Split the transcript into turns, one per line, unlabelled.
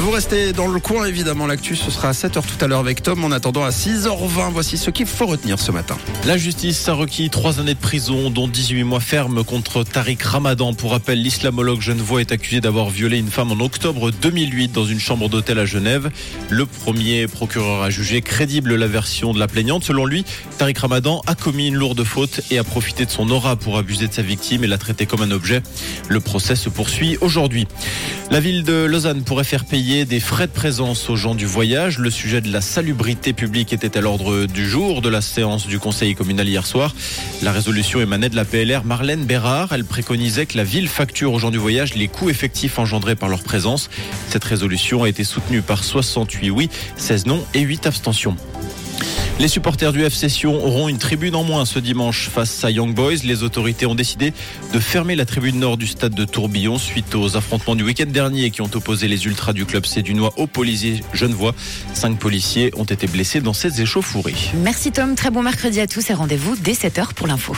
Vous restez dans le coin, évidemment. L'actu, ce sera à 7h tout à l'heure avec Tom. En attendant, à 6h20, voici ce qu'il faut retenir ce matin.
La justice a requis trois années de prison, dont 18 mois fermes contre Tariq Ramadan. Pour rappel, l'islamologue genevois est accusé d'avoir violé une femme en octobre 2008 dans une chambre d'hôtel à Genève. Le premier procureur a jugé crédible la version de la plaignante. Selon lui, Tariq Ramadan a commis une lourde faute et a profité de son aura pour abuser de sa victime et la traiter comme un objet. Le procès se poursuit aujourd'hui. La ville de Lausanne pourrait faire des frais de présence aux gens du voyage. Le sujet de la salubrité publique était à l'ordre du jour de la séance du conseil communal hier soir. La résolution émanait de la PLR Marlène Bérard. Elle préconisait que la ville facture aux gens du voyage les coûts effectifs engendrés par leur présence. Cette résolution a été soutenue par 68 oui, 16 non et 8 abstentions. Les supporters du FC Sion auront une tribune en moins ce dimanche face à Young Boys. Les autorités ont décidé de fermer la tribune nord du stade de Tourbillon suite aux affrontements du week-end dernier qui ont opposé les ultras du club sédunois aux policiers genevois. Cinq policiers ont été blessés dans ces échauffourées.
Merci Tom, très bon mercredi à tous et rendez-vous dès 7h pour l'info.